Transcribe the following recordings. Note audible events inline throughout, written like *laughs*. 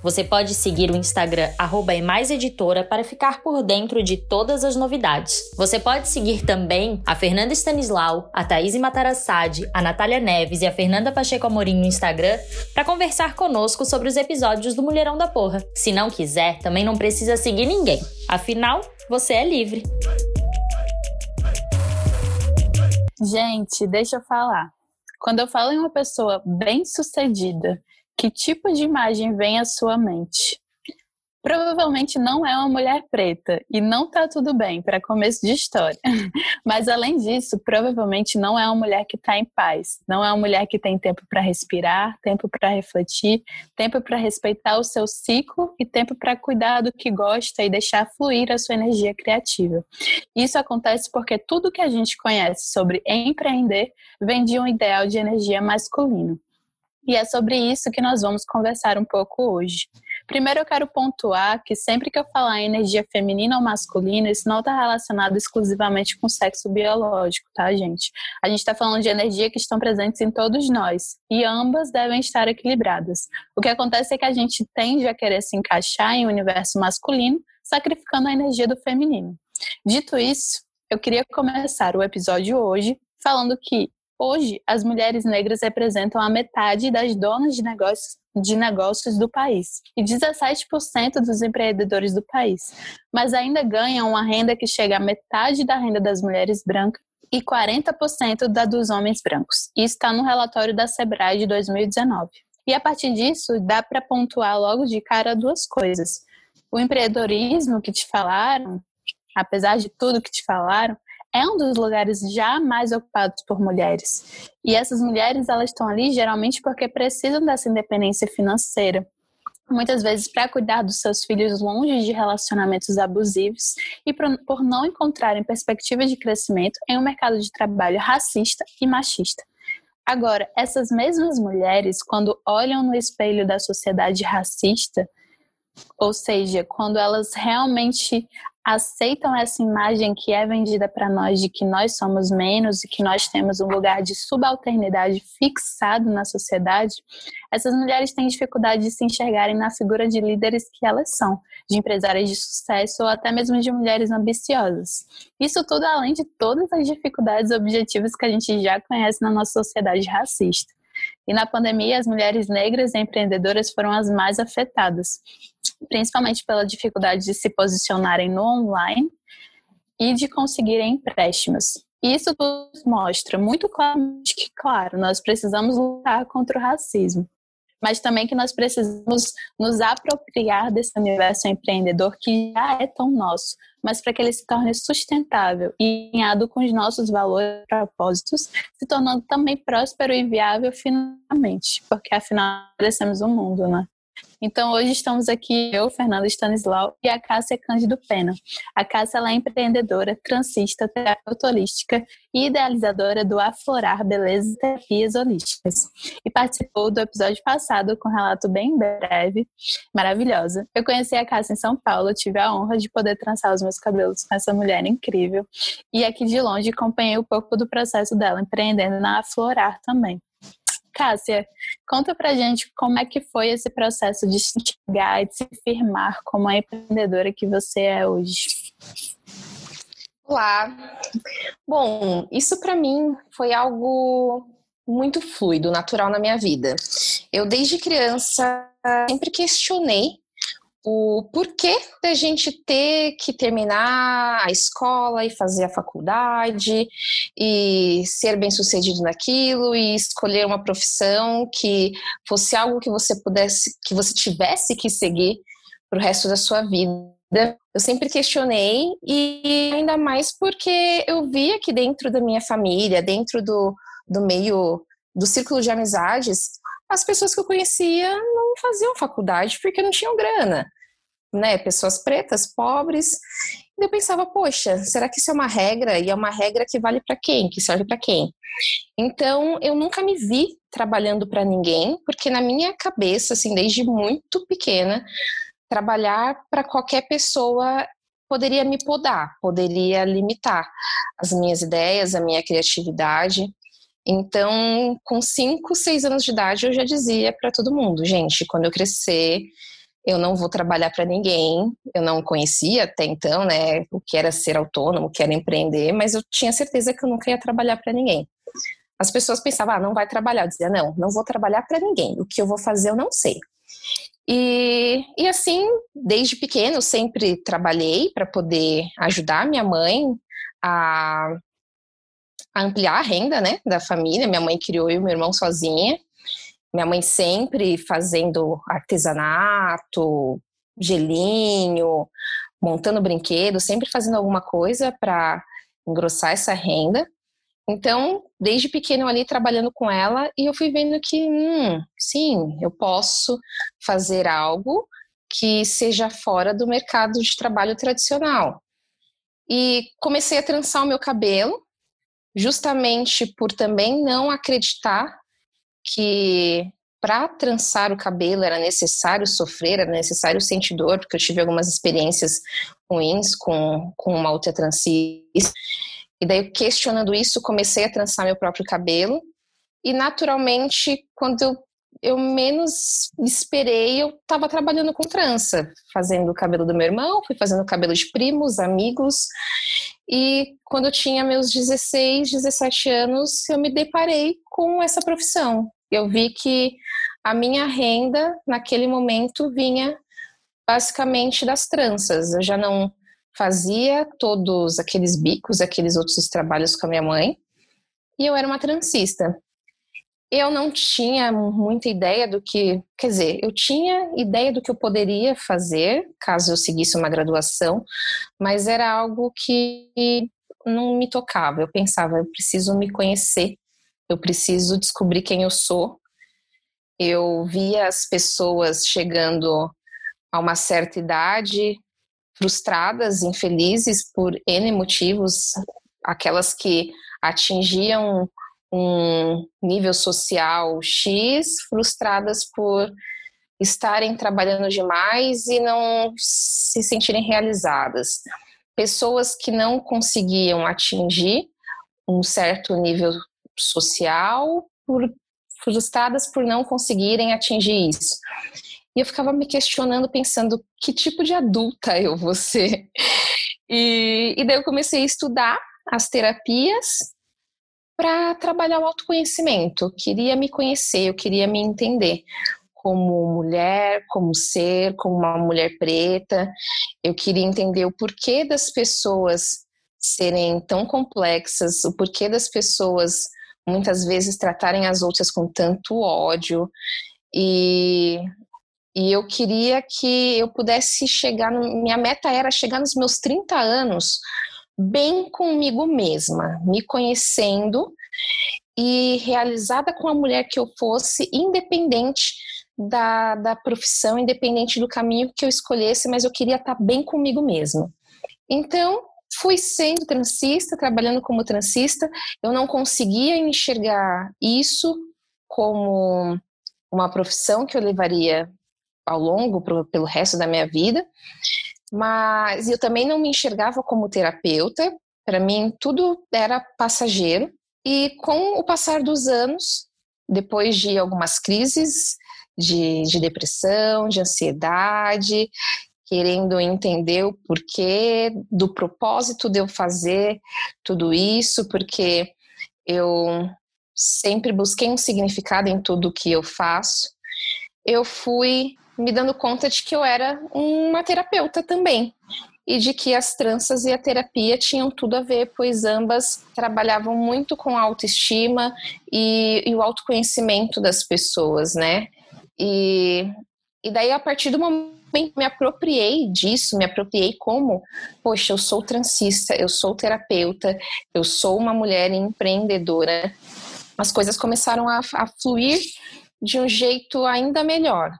Você pode seguir o Instagram @emaiseditora para ficar por dentro de todas as novidades. Você pode seguir também a Fernanda Stanislau, a Thaís Matarassade, a Natália Neves e a Fernanda Pacheco Amorim no Instagram para conversar conosco sobre os episódios do Mulherão da Porra. Se não quiser, também não precisa seguir ninguém. Afinal, você é livre. Gente, deixa eu falar. Quando eu falo em uma pessoa bem-sucedida, que tipo de imagem vem à sua mente? Provavelmente não é uma mulher preta e não tá tudo bem para começo de história. *laughs* Mas além disso, provavelmente não é uma mulher que está em paz, não é uma mulher que tem tempo para respirar, tempo para refletir, tempo para respeitar o seu ciclo e tempo para cuidar do que gosta e deixar fluir a sua energia criativa. Isso acontece porque tudo que a gente conhece sobre empreender vem de um ideal de energia masculino. E é sobre isso que nós vamos conversar um pouco hoje. Primeiro eu quero pontuar que sempre que eu falar em energia feminina ou masculina, isso não está relacionado exclusivamente com sexo biológico, tá, gente? A gente está falando de energia que estão presentes em todos nós e ambas devem estar equilibradas. O que acontece é que a gente tende a querer se encaixar em um universo masculino, sacrificando a energia do feminino. Dito isso, eu queria começar o episódio hoje falando que Hoje, as mulheres negras representam a metade das donas de negócios, de negócios do país e 17% dos empreendedores do país, mas ainda ganham uma renda que chega à metade da renda das mulheres brancas e 40% da dos homens brancos. Isso está no relatório da Sebrae de 2019. E a partir disso, dá para pontuar logo de cara duas coisas. O empreendedorismo que te falaram, apesar de tudo que te falaram, é um dos lugares já mais ocupados por mulheres. E essas mulheres, elas estão ali geralmente porque precisam dessa independência financeira. Muitas vezes para cuidar dos seus filhos longe de relacionamentos abusivos e por não encontrarem perspectiva de crescimento em um mercado de trabalho racista e machista. Agora, essas mesmas mulheres, quando olham no espelho da sociedade racista, ou seja, quando elas realmente aceitam essa imagem que é vendida para nós de que nós somos menos e que nós temos um lugar de subalternidade fixado na sociedade, essas mulheres têm dificuldade de se enxergarem na figura de líderes que elas são, de empresárias de sucesso ou até mesmo de mulheres ambiciosas. Isso tudo além de todas as dificuldades objetivas que a gente já conhece na nossa sociedade racista. E na pandemia, as mulheres negras empreendedoras foram as mais afetadas, principalmente pela dificuldade de se posicionarem no online e de conseguirem empréstimos. Isso mostra muito claramente que, claro, nós precisamos lutar contra o racismo, mas também que nós precisamos nos apropriar desse universo empreendedor que já é tão nosso, mas para que ele se torne sustentável e alinhado com os nossos valores e propósitos, se tornando também próspero e viável finalmente, porque afinal merecemos um mundo, né? Então, hoje estamos aqui, eu, Fernanda Stanislau, e a Cássia Cândido Pena. A Cássia é empreendedora, transista, terapeuta holística e idealizadora do Aflorar Beleza e Terapias Holísticas. E participou do episódio passado com um relato bem breve, maravilhosa. Eu conheci a Cássia em São Paulo, tive a honra de poder trançar os meus cabelos com essa mulher incrível. E aqui de longe acompanhei um pouco do processo dela empreendendo na Aflorar também. Cássia, conta pra gente como é que foi esse processo de se chegar e de se firmar como a empreendedora que você é hoje. Olá. Bom, isso para mim foi algo muito fluido, natural na minha vida. Eu desde criança sempre questionei o porquê da gente ter que terminar a escola e fazer a faculdade e ser bem sucedido naquilo e escolher uma profissão que fosse algo que você pudesse, que você tivesse que seguir para o resto da sua vida. Eu sempre questionei e ainda mais porque eu via que dentro da minha família, dentro do, do meio do círculo de amizades, as pessoas que eu conhecia não faziam faculdade porque não tinham grana. né, pessoas pretas, pobres. E eu pensava, poxa, será que isso é uma regra? E é uma regra que vale para quem? Que serve para quem? Então, eu nunca me vi trabalhando para ninguém, porque na minha cabeça, assim, desde muito pequena, trabalhar para qualquer pessoa poderia me podar, poderia limitar as minhas ideias, a minha criatividade. Então, com 5, 6 anos de idade, eu já dizia para todo mundo: gente, quando eu crescer, eu não vou trabalhar para ninguém. Eu não conhecia até então, né, o que era ser autônomo, o que era empreender, mas eu tinha certeza que eu nunca ia trabalhar para ninguém. As pessoas pensavam, ah, não vai trabalhar. Eu dizia, não, não vou trabalhar para ninguém. O que eu vou fazer, eu não sei. E, e assim, desde pequeno, sempre trabalhei para poder ajudar minha mãe a ampliar a renda, né, da família. Minha mãe criou eu e meu irmão sozinha. Minha mãe sempre fazendo artesanato, gelinho, montando brinquedos, sempre fazendo alguma coisa para engrossar essa renda. Então, desde pequeno ali trabalhando com ela e eu fui vendo que, hum, sim, eu posso fazer algo que seja fora do mercado de trabalho tradicional. E comecei a trançar o meu cabelo, justamente por também não acreditar que para trançar o cabelo era necessário sofrer, era necessário sentir dor, porque eu tive algumas experiências ruins com, com uma outra transista. E daí, questionando isso, comecei a trançar meu próprio cabelo. E, naturalmente, quando eu, eu menos esperei, eu estava trabalhando com trança, fazendo o cabelo do meu irmão, fui fazendo o cabelo de primos, amigos. E quando eu tinha meus 16, 17 anos, eu me deparei com essa profissão. Eu vi que a minha renda naquele momento vinha basicamente das tranças. Eu já não fazia todos aqueles bicos, aqueles outros trabalhos com a minha mãe, e eu era uma transista. Eu não tinha muita ideia do que, quer dizer, eu tinha ideia do que eu poderia fazer caso eu seguisse uma graduação, mas era algo que não me tocava. Eu pensava, eu preciso me conhecer, eu preciso descobrir quem eu sou. Eu via as pessoas chegando a uma certa idade, frustradas, infelizes por N motivos, aquelas que atingiam um nível social X, frustradas por estarem trabalhando demais e não se sentirem realizadas. Pessoas que não conseguiam atingir um certo nível social, por, frustradas por não conseguirem atingir isso. E eu ficava me questionando, pensando que tipo de adulta eu vou ser. E, e daí eu comecei a estudar as terapias para trabalhar o autoconhecimento. Eu queria me conhecer, eu queria me entender como mulher, como ser, como uma mulher preta. Eu queria entender o porquê das pessoas serem tão complexas, o porquê das pessoas muitas vezes tratarem as outras com tanto ódio. E, e eu queria que eu pudesse chegar. No, minha meta era chegar nos meus 30 anos bem comigo mesma, me conhecendo e realizada com a mulher que eu fosse, independente da, da profissão, independente do caminho que eu escolhesse, mas eu queria estar bem comigo mesma. Então, fui sendo transista, trabalhando como transista, eu não conseguia enxergar isso como uma profissão que eu levaria ao longo, pro, pelo resto da minha vida, mas eu também não me enxergava como terapeuta. Para mim, tudo era passageiro. E com o passar dos anos, depois de algumas crises de, de depressão, de ansiedade, querendo entender o porquê do propósito de eu fazer tudo isso, porque eu sempre busquei um significado em tudo que eu faço. Eu fui me dando conta de que eu era uma terapeuta também e de que as tranças e a terapia tinham tudo a ver, pois ambas trabalhavam muito com a autoestima e, e o autoconhecimento das pessoas, né? E, e daí, a partir do momento que me apropriei disso, me apropriei como, poxa, eu sou transista, eu sou terapeuta, eu sou uma mulher empreendedora, as coisas começaram a, a fluir de um jeito ainda melhor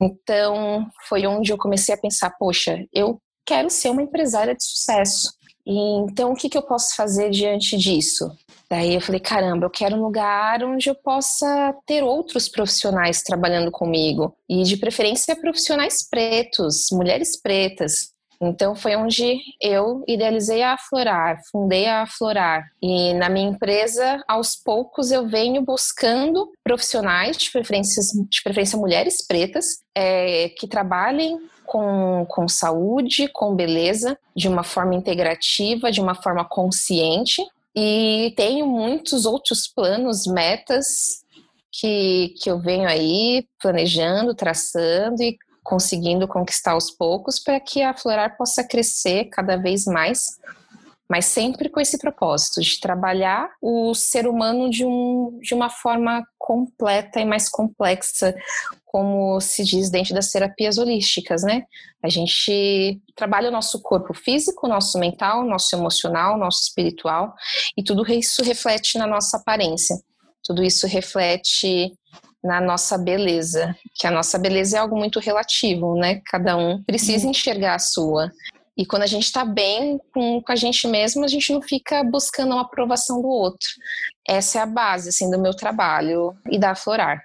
Então, foi onde eu comecei a pensar: poxa, eu quero ser uma empresária de sucesso. E, então, o que, que eu posso fazer diante disso? Daí eu falei: caramba, eu quero um lugar onde eu possa ter outros profissionais trabalhando comigo. E, de preferência, profissionais pretos, mulheres pretas. Então foi onde eu idealizei a Aflorar, fundei a Aflorar. E na minha empresa, aos poucos, eu venho buscando profissionais, de preferência, de preferência mulheres pretas, é, que trabalhem com, com saúde, com beleza, de uma forma integrativa, de uma forma consciente. E tenho muitos outros planos, metas que, que eu venho aí planejando, traçando e conseguindo conquistar aos poucos para que a Florar possa crescer cada vez mais, mas sempre com esse propósito de trabalhar o ser humano de, um, de uma forma completa e mais complexa, como se diz dentro das terapias holísticas, né? A gente trabalha o nosso corpo físico, nosso mental, nosso emocional, nosso espiritual, e tudo isso reflete na nossa aparência. Tudo isso reflete na nossa beleza, que a nossa beleza é algo muito relativo, né? Cada um precisa uhum. enxergar a sua. E quando a gente está bem com, com a gente mesmo, a gente não fica buscando uma aprovação do outro. Essa é a base assim, do meu trabalho e da Florar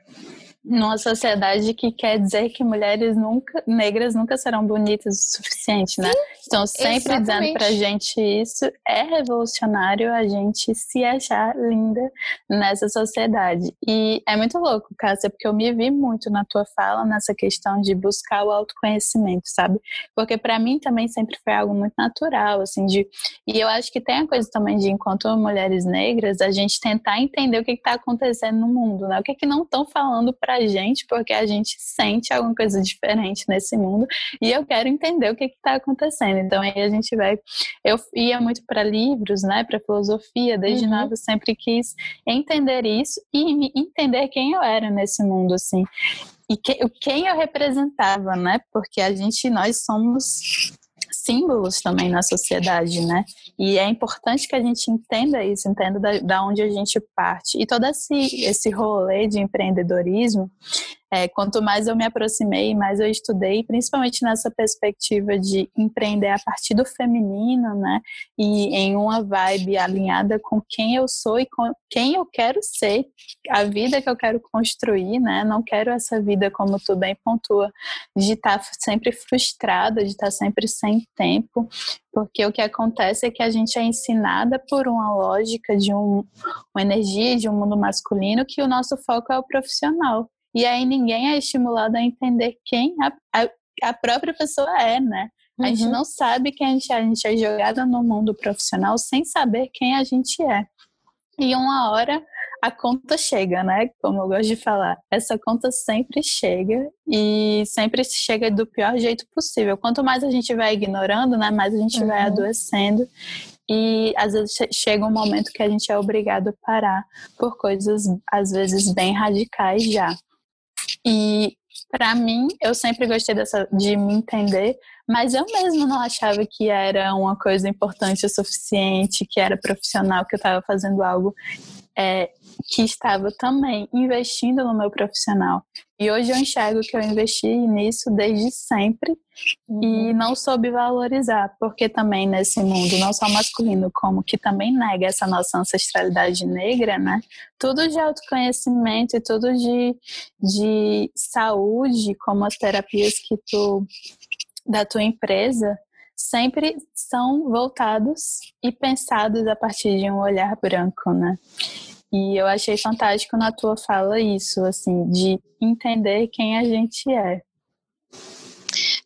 numa sociedade que quer dizer que mulheres nunca negras nunca serão bonitas o suficiente, né? Sim, Estão sempre exatamente. dizendo pra gente isso. É revolucionário a gente se achar linda nessa sociedade. E é muito louco, Cássia, porque eu me vi muito na tua fala nessa questão de buscar o autoconhecimento, sabe? Porque para mim também sempre foi algo muito natural, assim, de e eu acho que tem a coisa também de enquanto mulheres negras, a gente tentar entender o que está acontecendo no mundo, né? O que é que não estão falando pra pra gente, porque a gente sente alguma coisa diferente nesse mundo e eu quero entender o que está acontecendo. Então aí a gente vai. Eu ia muito para livros, né, para filosofia, desde uhum. eu sempre quis entender isso e entender quem eu era nesse mundo, assim. E que, quem eu representava, né? Porque a gente, nós somos símbolos também na sociedade, né? E é importante que a gente entenda isso, entenda da, da onde a gente parte. E todo esse, esse rolê de empreendedorismo, é, quanto mais eu me aproximei, mais eu estudei, principalmente nessa perspectiva de empreender a partir do feminino, né? E em uma vibe alinhada com quem eu sou e com quem eu quero ser, a vida que eu quero construir, né? Não quero essa vida, como tu bem pontua, de estar sempre frustrada, de estar sempre sem tempo, porque o que acontece é que a gente é ensinada por uma lógica de um, uma energia de um mundo masculino que o nosso foco é o profissional. E aí ninguém é estimulado a entender quem a, a, a própria pessoa é, né? A gente uhum. não sabe quem a gente é, a gente é jogada no mundo profissional sem saber quem a gente é. E uma hora a conta chega, né? Como eu gosto de falar, essa conta sempre chega e sempre chega do pior jeito possível. Quanto mais a gente vai ignorando, né, mais a gente uhum. vai adoecendo e às vezes chega um momento que a gente é obrigado a parar por coisas às vezes bem radicais já. E para mim, eu sempre gostei dessa, de me entender, mas eu mesmo não achava que era uma coisa importante o suficiente, que era profissional, que eu estava fazendo algo é, que estava também investindo no meu profissional. E hoje eu enxergo que eu investi nisso desde sempre uhum. e não soube valorizar, porque também nesse mundo, não só masculino, como que também nega essa nossa ancestralidade negra, né? Tudo de autoconhecimento e tudo de, de saúde, como as terapias que tu da tua empresa, sempre são voltados e pensados a partir de um olhar branco, né? E eu achei fantástico na tua fala isso, assim, de entender quem a gente é.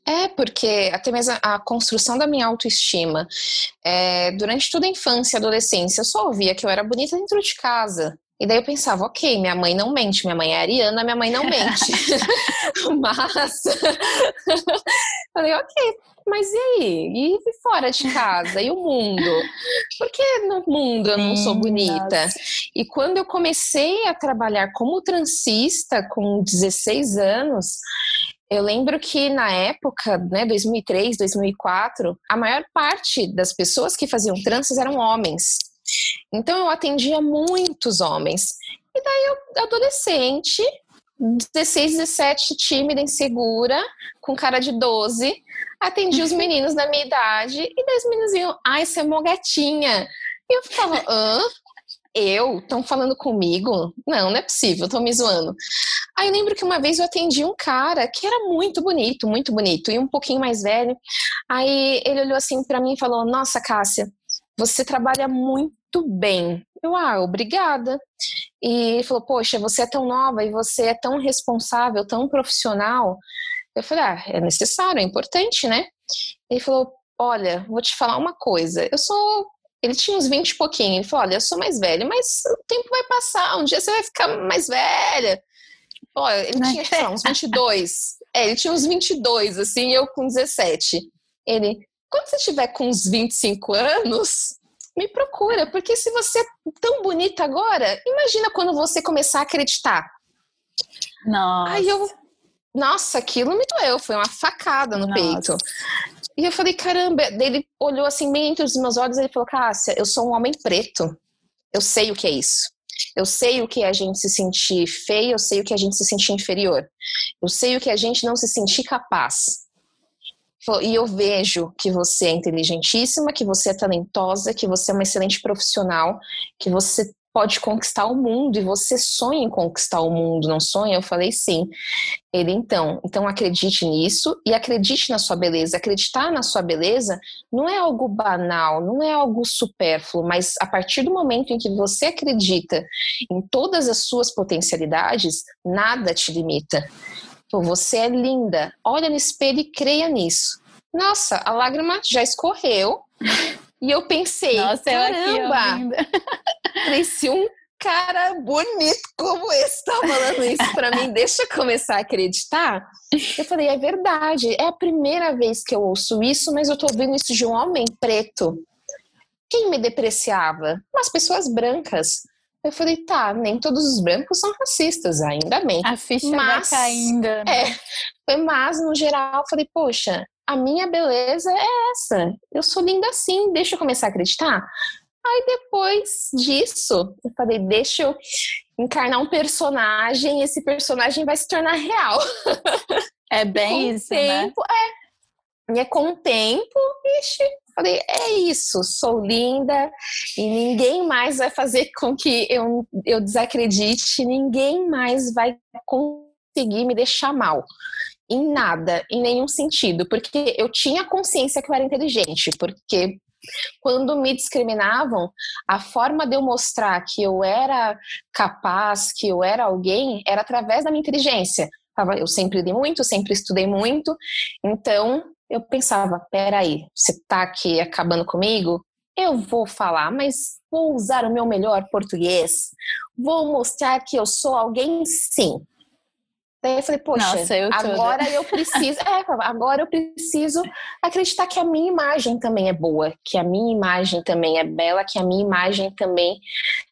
É, porque até mesmo a construção da minha autoestima, é, durante toda a infância e adolescência, eu só ouvia que eu era bonita dentro de casa. E daí eu pensava, ok, minha mãe não mente, minha mãe é ariana, minha mãe não mente. *laughs* *laughs* mas. *laughs* Falei, ok, mas e aí? E fora de casa? E o mundo? Por que no mundo eu não sou bonita? Nossa. E quando eu comecei a trabalhar como transista com 16 anos, eu lembro que na época, né, 2003, 2004, a maior parte das pessoas que faziam tranças eram homens. Então eu atendia muitos homens. E daí eu, adolescente, 16, 17, tímida, insegura, com cara de 12. Atendi os *laughs* meninos da minha idade e dois meninos iam, ai, você é mó gatinha. E eu ficava, hã? Eu? Estão falando comigo? Não, não é possível, estão me zoando. Aí eu lembro que uma vez eu atendi um cara que era muito bonito, muito bonito, e um pouquinho mais velho. Aí ele olhou assim para mim e falou: Nossa, Cássia, você trabalha muito bem. Eu, ah, obrigada. E ele falou: Poxa, você é tão nova e você é tão responsável, tão profissional. Eu falei: Ah, é necessário, é importante, né? Ele falou: Olha, vou te falar uma coisa. Eu sou ele tinha uns 20 e pouquinho. Ele falou: Olha, eu sou mais velho, mas o tempo vai passar, um dia você vai ficar mais velha. Olha, ele tinha, sei lá, uns 22. É, ele tinha uns 22, assim, eu com 17. Ele, quando você tiver com uns 25 anos, me procura, porque se você é tão bonita agora, imagina quando você começar a acreditar. Nossa. Aí eu, nossa, aquilo me doeu, foi uma facada no Nossa. peito. E eu falei, caramba, ele olhou assim bem entre os meus olhos e ele falou, Cássia, eu sou um homem preto. Eu sei o que é isso. Eu sei o que é a gente se sentir feio, eu sei o que é a gente se sentir inferior. Eu sei o que é a gente não se sentir capaz. E eu vejo que você é inteligentíssima, que você é talentosa, que você é uma excelente profissional, que você pode conquistar o mundo e você sonha em conquistar o mundo, não sonha? Eu falei sim. Ele então, então acredite nisso e acredite na sua beleza. Acreditar na sua beleza não é algo banal, não é algo supérfluo, mas a partir do momento em que você acredita em todas as suas potencialidades, nada te limita. Você é linda. Olha no espelho e creia nisso. Nossa, a lágrima já escorreu. E eu pensei, Nossa, caramba, se *laughs* um cara bonito como esse tá falando isso para mim, deixa eu começar a acreditar. Eu falei, é verdade, é a primeira vez que eu ouço isso, mas eu tô ouvindo isso de um homem preto. Quem me depreciava? As pessoas brancas. Eu falei, tá, nem todos os brancos são racistas, ainda bem. A ficha mas, vai caindo. Né? É, mas no geral, eu falei, poxa, a minha beleza é essa. Eu sou linda assim, deixa eu começar a acreditar. Aí depois disso, eu falei, deixa eu encarnar um personagem, esse personagem vai se tornar real. *laughs* É bem isso, né? tempo, né? É. E é com o tempo, ixi, falei, é isso, sou linda e ninguém mais vai fazer com que eu, eu desacredite, ninguém mais vai conseguir me deixar mal em nada, em nenhum sentido, porque eu tinha consciência que eu era inteligente, porque quando me discriminavam, a forma de eu mostrar que eu era capaz, que eu era alguém, era através da minha inteligência. Eu sempre li muito, sempre estudei muito, então eu pensava: peraí, você tá aqui acabando comigo? Eu vou falar, mas vou usar o meu melhor português, vou mostrar que eu sou alguém sim. Daí eu falei, poxa, Nossa, eu agora eu preciso, é, agora eu preciso acreditar que a minha imagem também é boa, que a minha imagem também é bela, que a minha imagem também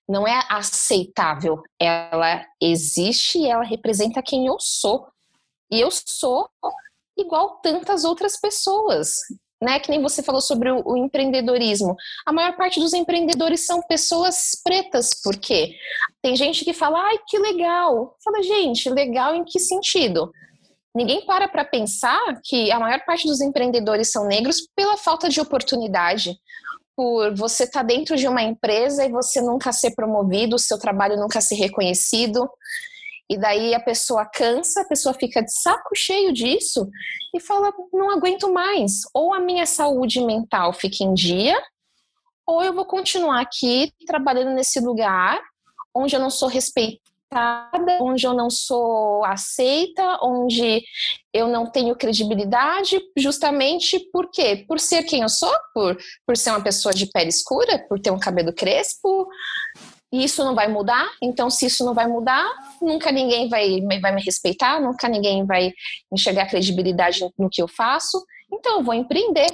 não é aceitável. Ela existe e ela representa quem eu sou. E eu sou igual tantas outras pessoas né? Que nem você falou sobre o, o, empreendedorismo. A maior parte dos empreendedores são pessoas pretas, por quê? Tem gente que fala, ai, que legal. Fala, gente, legal em que sentido? Ninguém para para pensar que a maior parte dos empreendedores são negros pela falta de oportunidade, por você estar tá dentro de uma empresa e você nunca ser promovido, o seu trabalho nunca ser reconhecido. E daí a pessoa cansa, a pessoa fica de saco cheio disso e fala: não aguento mais. Ou a minha saúde mental fica em dia, ou eu vou continuar aqui trabalhando nesse lugar onde eu não sou respeitada, onde eu não sou aceita, onde eu não tenho credibilidade, justamente por quê? Por ser quem eu sou, por, por ser uma pessoa de pele escura, por ter um cabelo crespo, isso não vai mudar. Então, se isso não vai mudar, nunca ninguém vai, vai me respeitar, nunca ninguém vai enxergar credibilidade no que eu faço. Então, eu vou empreender.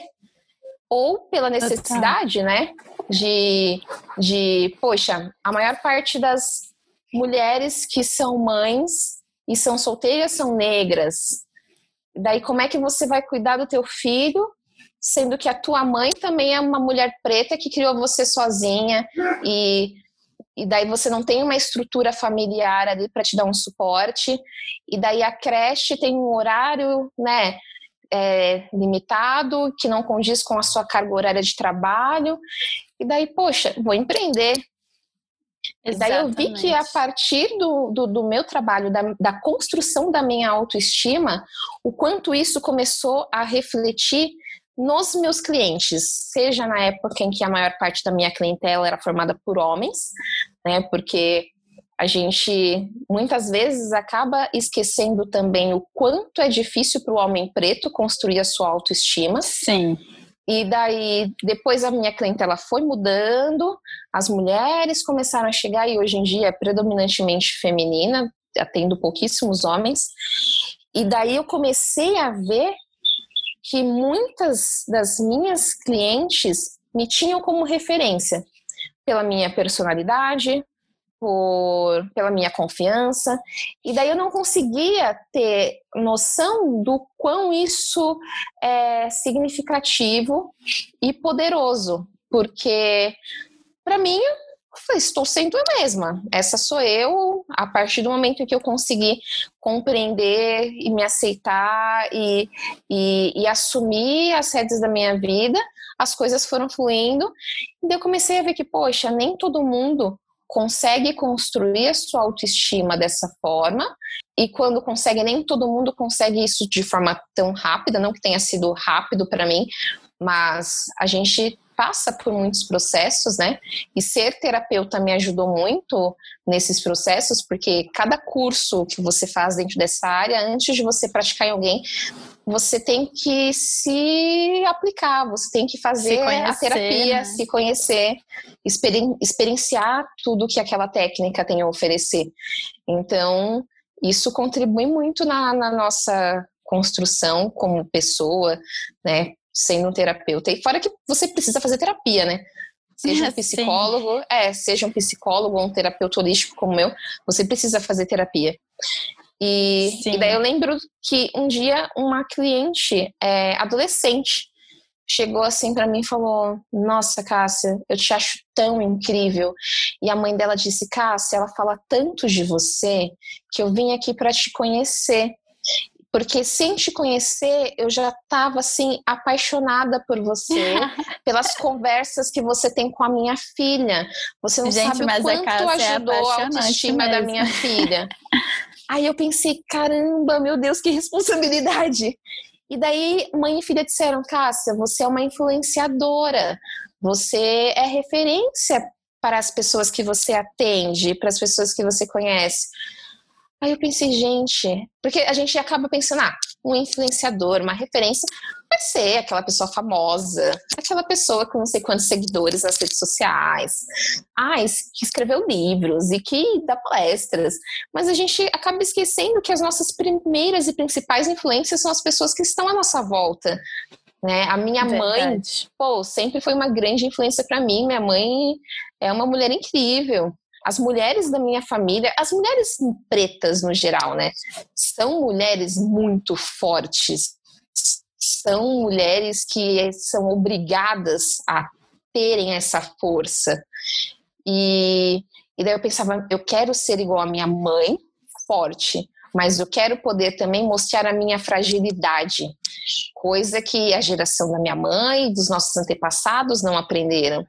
Ou pela necessidade, né? De, de, poxa, a maior parte das mulheres que são mães e são solteiras são negras. Daí, como é que você vai cuidar do teu filho sendo que a tua mãe também é uma mulher preta que criou você sozinha e e daí você não tem uma estrutura familiar ali para te dar um suporte, e daí a creche tem um horário, né, é, limitado, que não condiz com a sua carga horária de trabalho, e daí, poxa, vou empreender. E daí eu vi que a partir do, do, do meu trabalho, da, da construção da minha autoestima, o quanto isso começou a refletir nos meus clientes, seja na época em que a maior parte da minha clientela era formada por homens, né? Porque a gente muitas vezes acaba esquecendo também o quanto é difícil para o homem preto construir a sua autoestima. Sim. E daí, depois a minha clientela foi mudando, as mulheres começaram a chegar e hoje em dia é predominantemente feminina, atendo pouquíssimos homens. E daí eu comecei a ver que muitas das minhas clientes me tinham como referência pela minha personalidade, por, pela minha confiança, e daí eu não conseguia ter noção do quão isso é significativo e poderoso, porque para mim estou sendo eu mesma. Essa sou eu. A partir do momento em que eu consegui compreender e me aceitar e, e, e assumir as redes da minha vida, as coisas foram fluindo. E eu comecei a ver que, poxa, nem todo mundo consegue construir a sua autoestima dessa forma. E quando consegue, nem todo mundo consegue isso de forma tão rápida, não que tenha sido rápido para mim, mas a gente passa por muitos processos, né? E ser terapeuta me ajudou muito nesses processos, porque cada curso que você faz dentro dessa área, antes de você praticar em alguém, você tem que se aplicar, você tem que fazer conhecer, a terapia, né? se conhecer, experien experienciar tudo que aquela técnica tem a oferecer. Então, isso contribui muito na, na nossa construção como pessoa, né? Sendo um terapeuta. E fora que você precisa fazer terapia, né? Seja um *laughs* psicólogo, Sim. é, seja um psicólogo ou um terapeuta holístico como eu, você precisa fazer terapia. E, e daí eu lembro que um dia uma cliente é, adolescente chegou assim para mim e falou: Nossa, Cássia, eu te acho tão incrível. E a mãe dela disse: Cássia, ela fala tanto de você que eu vim aqui para te conhecer. Porque sem te conhecer, eu já estava assim apaixonada por você, *laughs* pelas conversas que você tem com a minha filha. Você não Gente, sabe o quanto é ajudou é a autoestima mesmo. da minha filha. *laughs* Aí eu pensei, caramba, meu Deus, que responsabilidade. E daí, mãe e filha disseram: Cássia, você é uma influenciadora, você é referência para as pessoas que você atende, para as pessoas que você conhece. Aí eu pensei, gente, porque a gente acaba pensando, ah, um influenciador, uma referência, vai ser aquela pessoa famosa, aquela pessoa com não sei quantos seguidores nas redes sociais, ah, que escreveu livros e que dá palestras. Mas a gente acaba esquecendo que as nossas primeiras e principais influências são as pessoas que estão à nossa volta. Né? A minha Verdade. mãe, pô, sempre foi uma grande influência para mim. Minha mãe é uma mulher incrível as mulheres da minha família, as mulheres pretas no geral, né, são mulheres muito fortes, são mulheres que são obrigadas a terem essa força. E, e daí eu pensava, eu quero ser igual a minha mãe, forte, mas eu quero poder também mostrar a minha fragilidade, coisa que a geração da minha mãe, dos nossos antepassados não aprenderam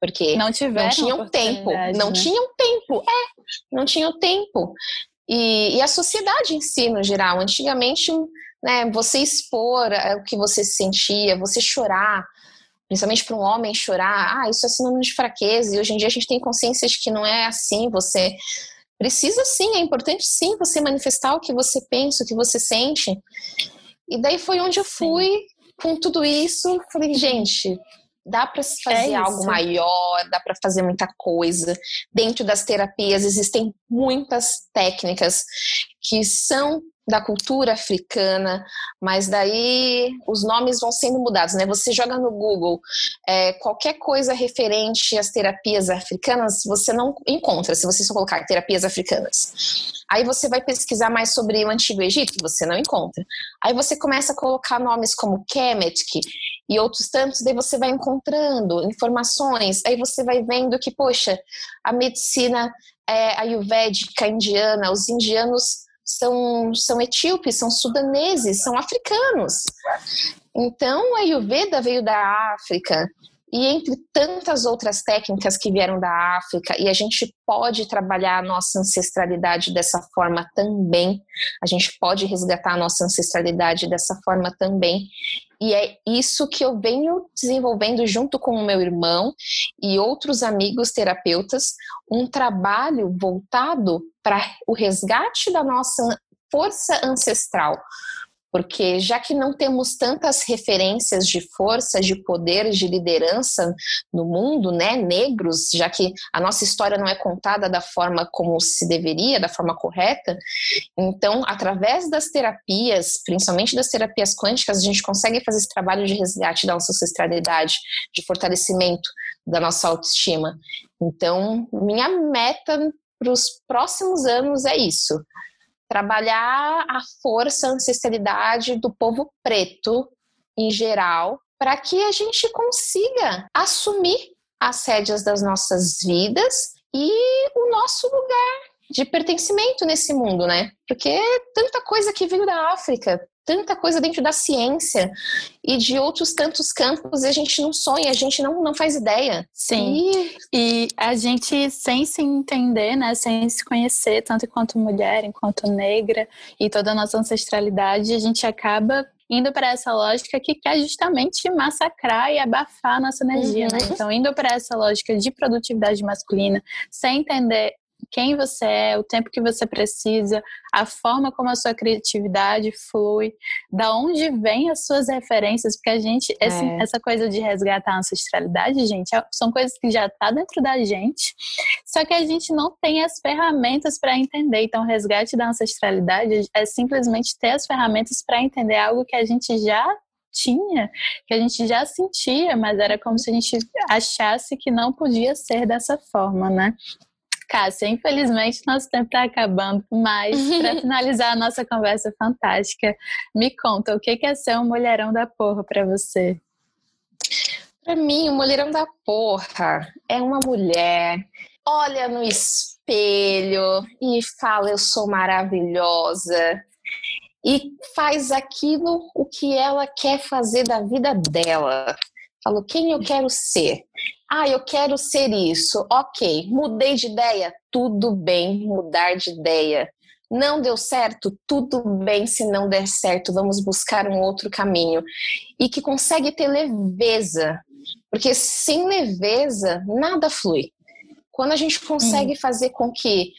porque não, tiveram não tinham tempo, não né? tinham tempo, é, não tinham tempo. E, e, a sociedade em si, no geral, antigamente, né, você expor é, o que você sentia, você chorar, principalmente para um homem chorar, ah, isso é sinônimo de fraqueza, e hoje em dia a gente tem consciência de que não é assim, você precisa sim, é importante sim você manifestar o que você pensa, o que você sente. E daí foi onde eu fui sim. com tudo isso, falei, gente, dá para fazer é algo maior, dá para fazer muita coisa. Dentro das terapias existem muitas técnicas que são da cultura africana, mas daí os nomes vão sendo mudados, né? Você joga no Google é, qualquer coisa referente às terapias africanas, você não encontra, se você só colocar terapias africanas. Aí você vai pesquisar mais sobre o Antigo Egito, você não encontra. Aí você começa a colocar nomes como Kemet, e outros tantos, daí você vai encontrando informações, aí você vai vendo que, poxa, a medicina é, ayurvédica indiana, os indianos são, são etíopes, são sudaneses, são africanos. Então, a Ayurveda veio da África, e entre tantas outras técnicas que vieram da África, e a gente pode trabalhar a nossa ancestralidade dessa forma também, a gente pode resgatar a nossa ancestralidade dessa forma também. E é isso que eu venho desenvolvendo junto com o meu irmão e outros amigos terapeutas, um trabalho voltado para o resgate da nossa força ancestral, porque já que não temos tantas referências de força, de poder, de liderança no mundo, né, negros, já que a nossa história não é contada da forma como se deveria, da forma correta, então, através das terapias, principalmente das terapias quânticas, a gente consegue fazer esse trabalho de resgate da nossa ancestralidade, de fortalecimento da nossa autoestima. Então, minha meta para os próximos anos é isso trabalhar a força, a ancestralidade do povo preto em geral, para que a gente consiga assumir as rédeas das nossas vidas e o nosso lugar de pertencimento nesse mundo, né? Porque tanta coisa que veio da África, tanta coisa dentro da ciência e de outros tantos campos e a gente não sonha, a gente não, não faz ideia. Sim. E... e a gente, sem se entender, né, sem se conhecer, tanto enquanto mulher, enquanto negra e toda a nossa ancestralidade, a gente acaba indo para essa lógica que quer justamente massacrar e abafar a nossa energia, né? uhum. né? Então, indo para essa lógica de produtividade masculina, sem entender quem você é, o tempo que você precisa, a forma como a sua criatividade flui, da onde vêm as suas referências, porque a gente, esse, é. essa coisa de resgatar a ancestralidade, gente, é, são coisas que já tá dentro da gente, só que a gente não tem as ferramentas para entender. Então, o resgate da ancestralidade é simplesmente ter as ferramentas para entender algo que a gente já tinha, que a gente já sentia, mas era como se a gente achasse que não podia ser dessa forma, né? Cássia, infelizmente nosso tempo está acabando, mas *laughs* para finalizar a nossa conversa fantástica, me conta o que é ser um mulherão da porra para você? Para mim, o um mulherão da porra é uma mulher, olha no espelho e fala: Eu sou maravilhosa. E faz aquilo o que ela quer fazer da vida dela. Falo, quem eu quero ser? Ah, eu quero ser isso. Ok, mudei de ideia. Tudo bem mudar de ideia. Não deu certo? Tudo bem se não der certo. Vamos buscar um outro caminho. E que consegue ter leveza. Porque sem leveza, nada flui. Quando a gente consegue hum. fazer com que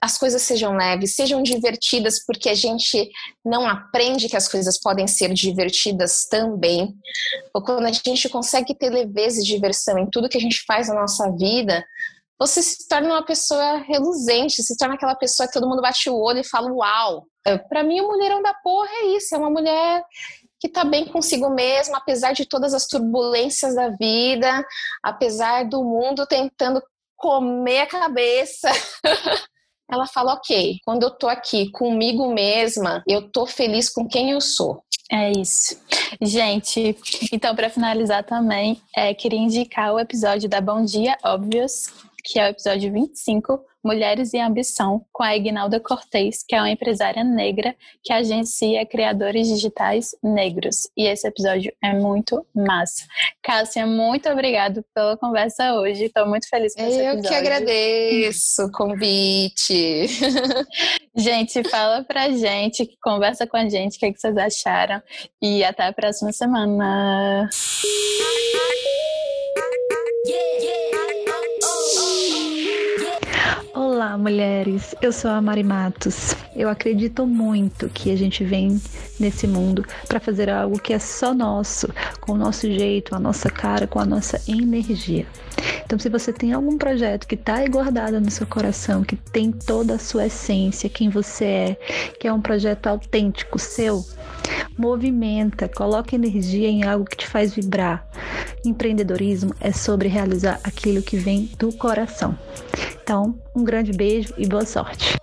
as coisas sejam leves, sejam divertidas, porque a gente não aprende que as coisas podem ser divertidas também. Ou quando a gente consegue ter leveza e diversão em tudo que a gente faz na nossa vida, você se torna uma pessoa reluzente, se torna aquela pessoa que todo mundo bate o olho e fala uau. É, Para mim, o mulherão da porra é isso, é uma mulher que tá bem consigo mesma, apesar de todas as turbulências da vida, apesar do mundo tentando comer a cabeça. *laughs* ela fala: ok, quando eu tô aqui comigo mesma, eu tô feliz com quem eu sou. É isso. Gente, então para finalizar também, é, queria indicar o episódio da Bom Dia Óbvios, que é o episódio 25, Mulheres e Ambição, com a Ignalda Cortez, que é uma empresária negra que agencia criadores digitais negros. E esse episódio é muito massa. Cássia, muito obrigado pela conversa hoje. Estou muito feliz com esse episódio. Eu que agradeço o convite. *laughs* gente, fala pra gente, conversa com a gente, o que, é que vocês acharam. E até a próxima semana. Olá, mulheres. Eu sou a Mari Matos. Eu acredito muito que a gente vem nesse mundo para fazer algo que é só nosso, com o nosso jeito, a nossa cara, com a nossa energia. Então, se você tem algum projeto que está aí guardado no seu coração, que tem toda a sua essência, quem você é, que é um projeto autêntico seu, movimenta, coloca energia em algo que te faz vibrar. Empreendedorismo é sobre realizar aquilo que vem do coração. Então, um grande beijo e boa sorte.